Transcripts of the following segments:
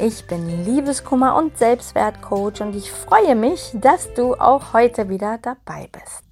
Ich bin Liebeskummer und Selbstwertcoach und ich freue mich, dass du auch heute wieder dabei bist.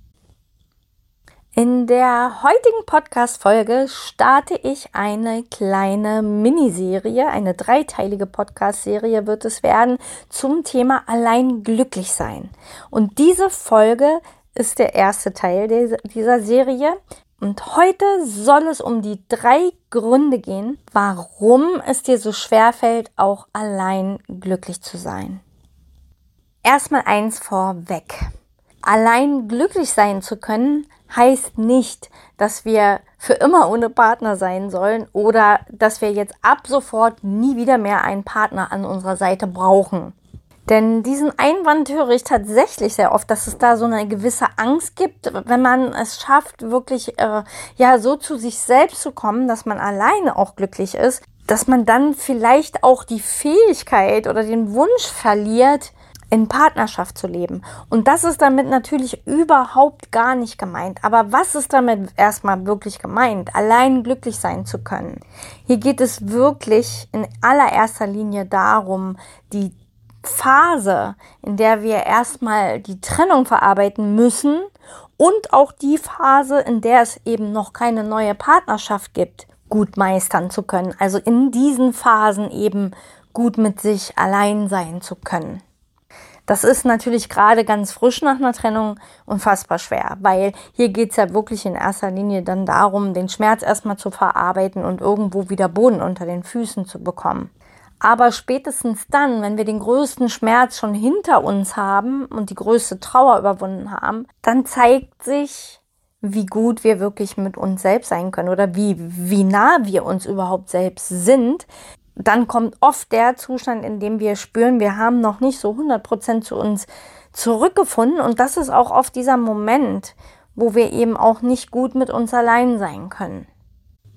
In der heutigen Podcast-Folge starte ich eine kleine Miniserie, eine dreiteilige Podcast-Serie wird es werden zum Thema allein glücklich sein. Und diese Folge ist der erste Teil dieser Serie. Und heute soll es um die drei Gründe gehen, warum es dir so schwer fällt, auch allein glücklich zu sein. Erstmal eins vorweg. Allein glücklich sein zu können, heißt nicht, dass wir für immer ohne Partner sein sollen oder dass wir jetzt ab sofort nie wieder mehr einen Partner an unserer Seite brauchen. Denn diesen Einwand höre ich tatsächlich sehr oft, dass es da so eine gewisse Angst gibt, wenn man es schafft, wirklich äh, ja so zu sich selbst zu kommen, dass man alleine auch glücklich ist, dass man dann vielleicht auch die Fähigkeit oder den Wunsch verliert, in Partnerschaft zu leben. Und das ist damit natürlich überhaupt gar nicht gemeint. Aber was ist damit erstmal wirklich gemeint? Allein glücklich sein zu können. Hier geht es wirklich in allererster Linie darum, die Phase, in der wir erstmal die Trennung verarbeiten müssen und auch die Phase, in der es eben noch keine neue Partnerschaft gibt, gut meistern zu können. Also in diesen Phasen eben gut mit sich allein sein zu können. Das ist natürlich gerade ganz frisch nach einer Trennung unfassbar schwer, weil hier geht es ja wirklich in erster Linie dann darum, den Schmerz erstmal zu verarbeiten und irgendwo wieder Boden unter den Füßen zu bekommen. Aber spätestens dann, wenn wir den größten Schmerz schon hinter uns haben und die größte Trauer überwunden haben, dann zeigt sich, wie gut wir wirklich mit uns selbst sein können oder wie, wie nah wir uns überhaupt selbst sind. Dann kommt oft der Zustand, in dem wir spüren, wir haben noch nicht so 100% zu uns zurückgefunden. Und das ist auch oft dieser Moment, wo wir eben auch nicht gut mit uns allein sein können.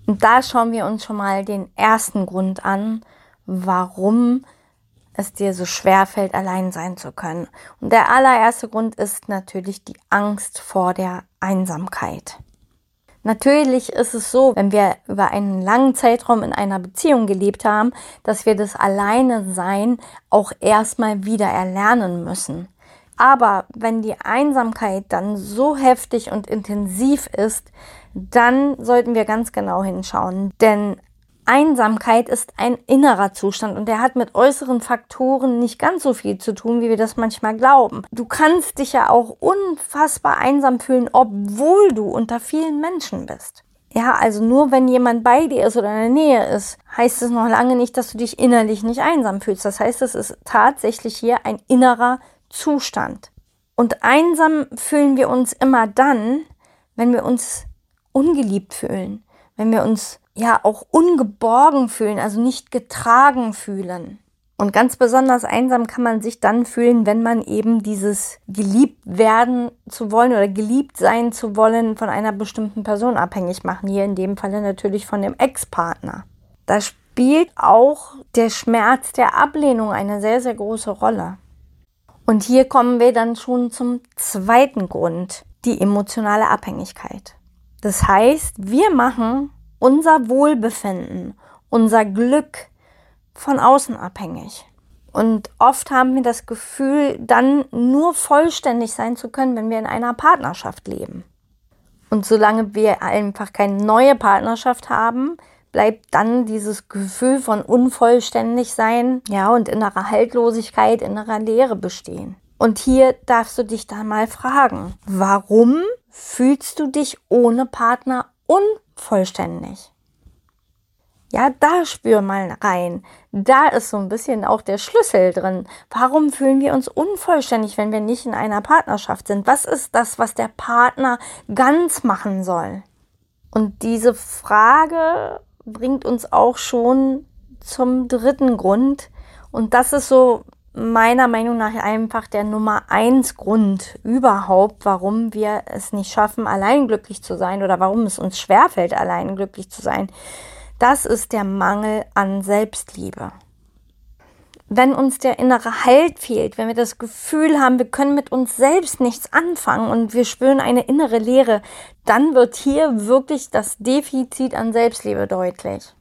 Und da schauen wir uns schon mal den ersten Grund an, warum es dir so schwer fällt, allein sein zu können. Und der allererste Grund ist natürlich die Angst vor der Einsamkeit. Natürlich ist es so, wenn wir über einen langen Zeitraum in einer Beziehung gelebt haben, dass wir das Alleine sein auch erstmal wieder erlernen müssen. Aber wenn die Einsamkeit dann so heftig und intensiv ist, dann sollten wir ganz genau hinschauen. Denn Einsamkeit ist ein innerer Zustand und der hat mit äußeren Faktoren nicht ganz so viel zu tun, wie wir das manchmal glauben. Du kannst dich ja auch unfassbar einsam fühlen, obwohl du unter vielen Menschen bist. Ja, also nur wenn jemand bei dir ist oder in der Nähe ist, heißt es noch lange nicht, dass du dich innerlich nicht einsam fühlst. Das heißt, es ist tatsächlich hier ein innerer Zustand. Und einsam fühlen wir uns immer dann, wenn wir uns ungeliebt fühlen, wenn wir uns ja auch ungeborgen fühlen, also nicht getragen fühlen. Und ganz besonders einsam kann man sich dann fühlen, wenn man eben dieses geliebt werden zu wollen oder geliebt sein zu wollen von einer bestimmten Person abhängig machen. Hier in dem Falle natürlich von dem Ex-Partner. Da spielt auch der Schmerz der Ablehnung eine sehr, sehr große Rolle. Und hier kommen wir dann schon zum zweiten Grund, die emotionale Abhängigkeit. Das heißt, wir machen unser Wohlbefinden, unser Glück von außen abhängig. Und oft haben wir das Gefühl, dann nur vollständig sein zu können, wenn wir in einer Partnerschaft leben. Und solange wir einfach keine neue Partnerschaft haben, bleibt dann dieses Gefühl von unvollständig sein, ja, und innerer Haltlosigkeit, innerer Leere bestehen. Und hier darfst du dich dann mal fragen, warum fühlst du dich ohne Partner unvollständig. Ja, da spür mal rein. Da ist so ein bisschen auch der Schlüssel drin. Warum fühlen wir uns unvollständig, wenn wir nicht in einer Partnerschaft sind? Was ist das, was der Partner ganz machen soll? Und diese Frage bringt uns auch schon zum dritten Grund Und das ist so meiner Meinung nach einfach der Nummer eins Grund überhaupt, warum wir es nicht schaffen, allein glücklich zu sein oder warum es uns schwerfällt, allein glücklich zu sein. Das ist der Mangel an Selbstliebe. Wenn uns der innere Halt fehlt, wenn wir das Gefühl haben, wir können mit uns selbst nichts anfangen und wir spüren eine innere Leere, dann wird hier wirklich das Defizit an Selbstliebe deutlich.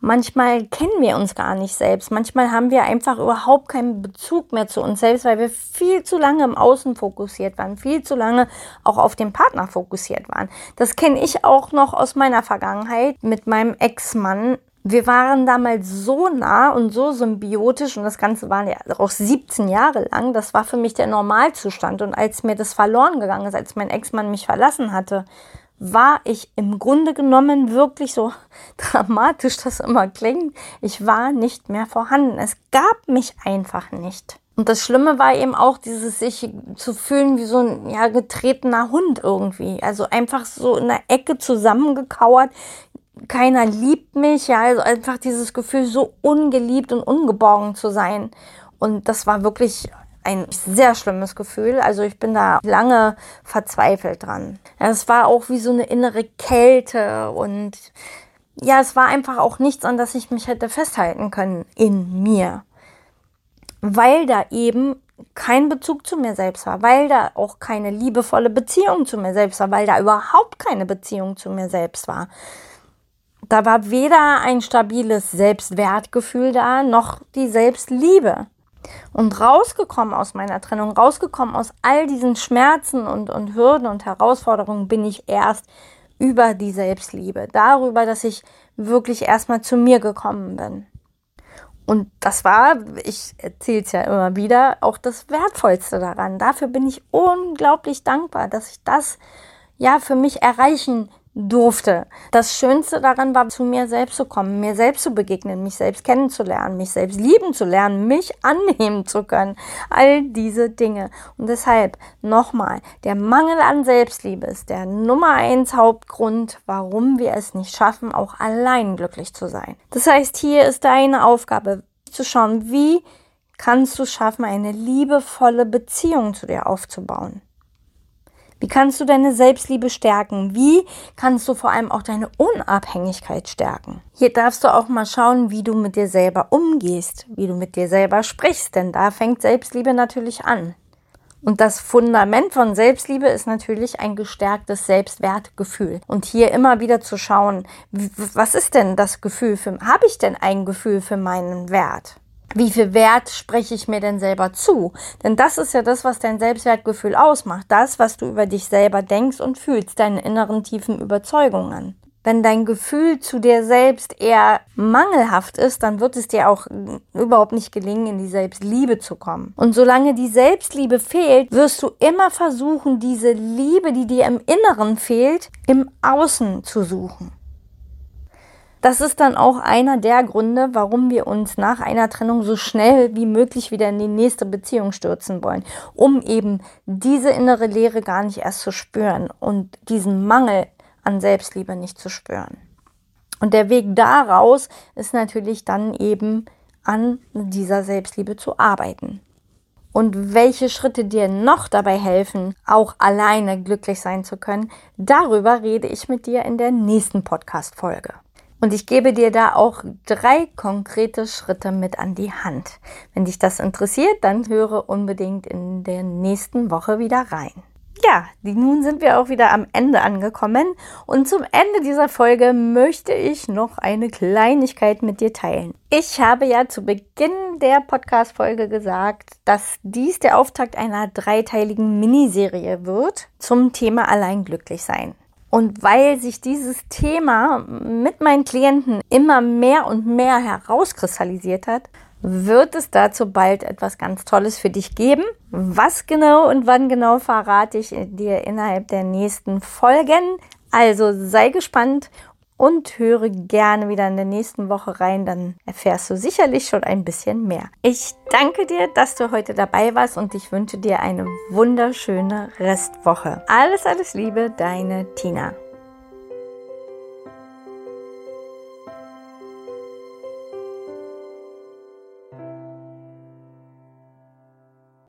Manchmal kennen wir uns gar nicht selbst. Manchmal haben wir einfach überhaupt keinen Bezug mehr zu uns selbst, weil wir viel zu lange im Außen fokussiert waren, viel zu lange auch auf den Partner fokussiert waren. Das kenne ich auch noch aus meiner Vergangenheit mit meinem Ex-Mann. Wir waren damals so nah und so symbiotisch und das Ganze war ja auch 17 Jahre lang. Das war für mich der Normalzustand. Und als mir das verloren gegangen ist, als mein Ex-Mann mich verlassen hatte, war ich im Grunde genommen wirklich so dramatisch das immer klingt. Ich war nicht mehr vorhanden. Es gab mich einfach nicht. Und das Schlimme war eben auch dieses sich zu fühlen wie so ein ja, getretener Hund irgendwie. Also einfach so in der Ecke zusammengekauert. Keiner liebt mich. Ja, also einfach dieses Gefühl, so ungeliebt und ungeborgen zu sein. Und das war wirklich ein sehr schlimmes Gefühl. Also ich bin da lange verzweifelt dran. Es war auch wie so eine innere Kälte und ja, es war einfach auch nichts, an das ich mich hätte festhalten können in mir. Weil da eben kein Bezug zu mir selbst war, weil da auch keine liebevolle Beziehung zu mir selbst war, weil da überhaupt keine Beziehung zu mir selbst war. Da war weder ein stabiles Selbstwertgefühl da, noch die Selbstliebe. Und rausgekommen aus meiner Trennung, rausgekommen aus all diesen Schmerzen und, und Hürden und Herausforderungen bin ich erst über die Selbstliebe, darüber, dass ich wirklich erstmal zu mir gekommen bin. Und das war, ich erzähle es ja immer wieder, auch das Wertvollste daran. Dafür bin ich unglaublich dankbar, dass ich das ja für mich erreichen durfte. Das Schönste daran war, zu mir selbst zu kommen, mir selbst zu begegnen, mich selbst kennenzulernen, mich selbst lieben zu lernen, mich annehmen zu können. All diese Dinge. Und deshalb nochmal, der Mangel an Selbstliebe ist der Nummer eins Hauptgrund, warum wir es nicht schaffen, auch allein glücklich zu sein. Das heißt, hier ist deine Aufgabe, zu schauen, wie kannst du schaffen, eine liebevolle Beziehung zu dir aufzubauen. Wie kannst du deine Selbstliebe stärken? Wie kannst du vor allem auch deine Unabhängigkeit stärken? Hier darfst du auch mal schauen, wie du mit dir selber umgehst, wie du mit dir selber sprichst, denn da fängt Selbstliebe natürlich an. Und das Fundament von Selbstliebe ist natürlich ein gestärktes Selbstwertgefühl. Und hier immer wieder zu schauen, was ist denn das Gefühl für, habe ich denn ein Gefühl für meinen Wert? Wie viel Wert spreche ich mir denn selber zu? Denn das ist ja das, was dein Selbstwertgefühl ausmacht. Das, was du über dich selber denkst und fühlst, deine inneren tiefen Überzeugungen. Wenn dein Gefühl zu dir selbst eher mangelhaft ist, dann wird es dir auch überhaupt nicht gelingen, in die Selbstliebe zu kommen. Und solange die Selbstliebe fehlt, wirst du immer versuchen, diese Liebe, die dir im Inneren fehlt, im Außen zu suchen. Das ist dann auch einer der Gründe, warum wir uns nach einer Trennung so schnell wie möglich wieder in die nächste Beziehung stürzen wollen, um eben diese innere Leere gar nicht erst zu spüren und diesen Mangel an Selbstliebe nicht zu spüren. Und der Weg daraus ist natürlich dann eben an dieser Selbstliebe zu arbeiten. Und welche Schritte dir noch dabei helfen, auch alleine glücklich sein zu können, darüber rede ich mit dir in der nächsten Podcast-Folge. Und ich gebe dir da auch drei konkrete Schritte mit an die Hand. Wenn dich das interessiert, dann höre unbedingt in der nächsten Woche wieder rein. Ja, nun sind wir auch wieder am Ende angekommen und zum Ende dieser Folge möchte ich noch eine Kleinigkeit mit dir teilen. Ich habe ja zu Beginn der Podcast-Folge gesagt, dass dies der Auftakt einer dreiteiligen Miniserie wird zum Thema Allein glücklich sein. Und weil sich dieses Thema mit meinen Klienten immer mehr und mehr herauskristallisiert hat, wird es dazu bald etwas ganz Tolles für dich geben. Was genau und wann genau verrate ich dir innerhalb der nächsten Folgen. Also sei gespannt und höre gerne wieder in der nächsten Woche rein, dann erfährst du sicherlich schon ein bisschen mehr. Ich danke dir, dass du heute dabei warst und ich wünsche dir eine wunderschöne Restwoche. Alles, alles Liebe, deine Tina.